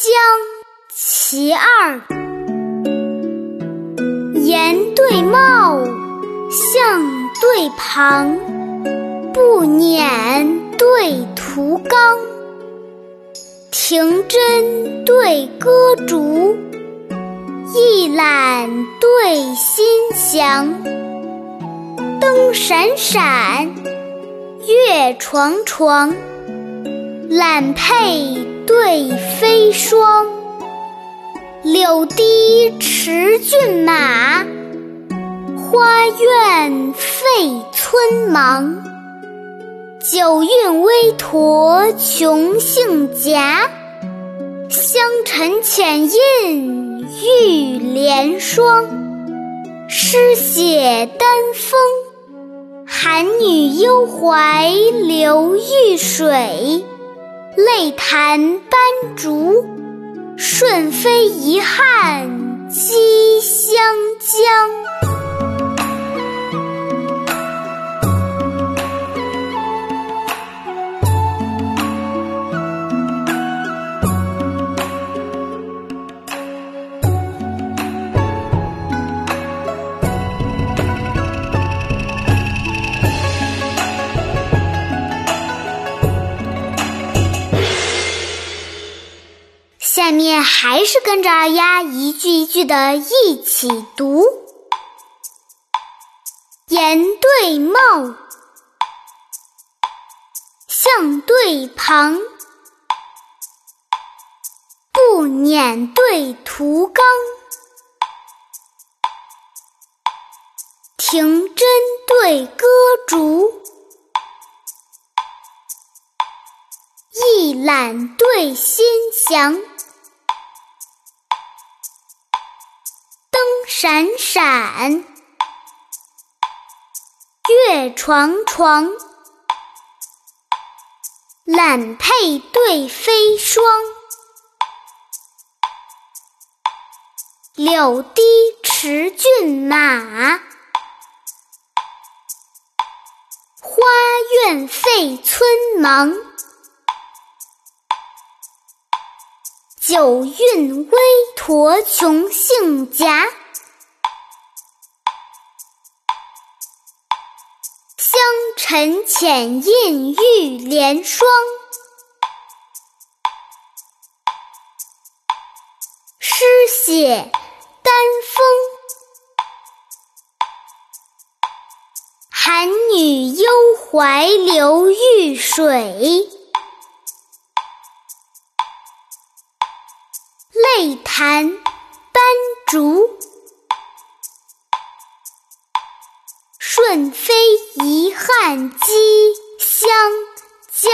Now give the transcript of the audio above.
江其二，言对貌，相对旁，不辇对图冈，庭针对歌烛，一览对心详。灯闪闪，月幢幢，懒佩对飞霜。柳堤驰骏马，花苑废村忙。九韵微驼穷姓夹，香尘浅印玉莲霜。诗写丹枫。寒女幽怀流玉水，泪弹斑竹，顺飞遗憾寄湘江。下面还是跟着二丫一句一句的一起读：言对貌，象对旁，不辇对图冈，庭针对歌竹，一览对心详。闪闪，月幢幢，揽佩对飞霜。柳堤驰骏马，花苑废村忙。九韵微驼穷姓夹。沉浅映玉莲霜，诗写丹枫。韩女幽怀流玉水，泪弹斑竹。顺飞遗憾寄湘江。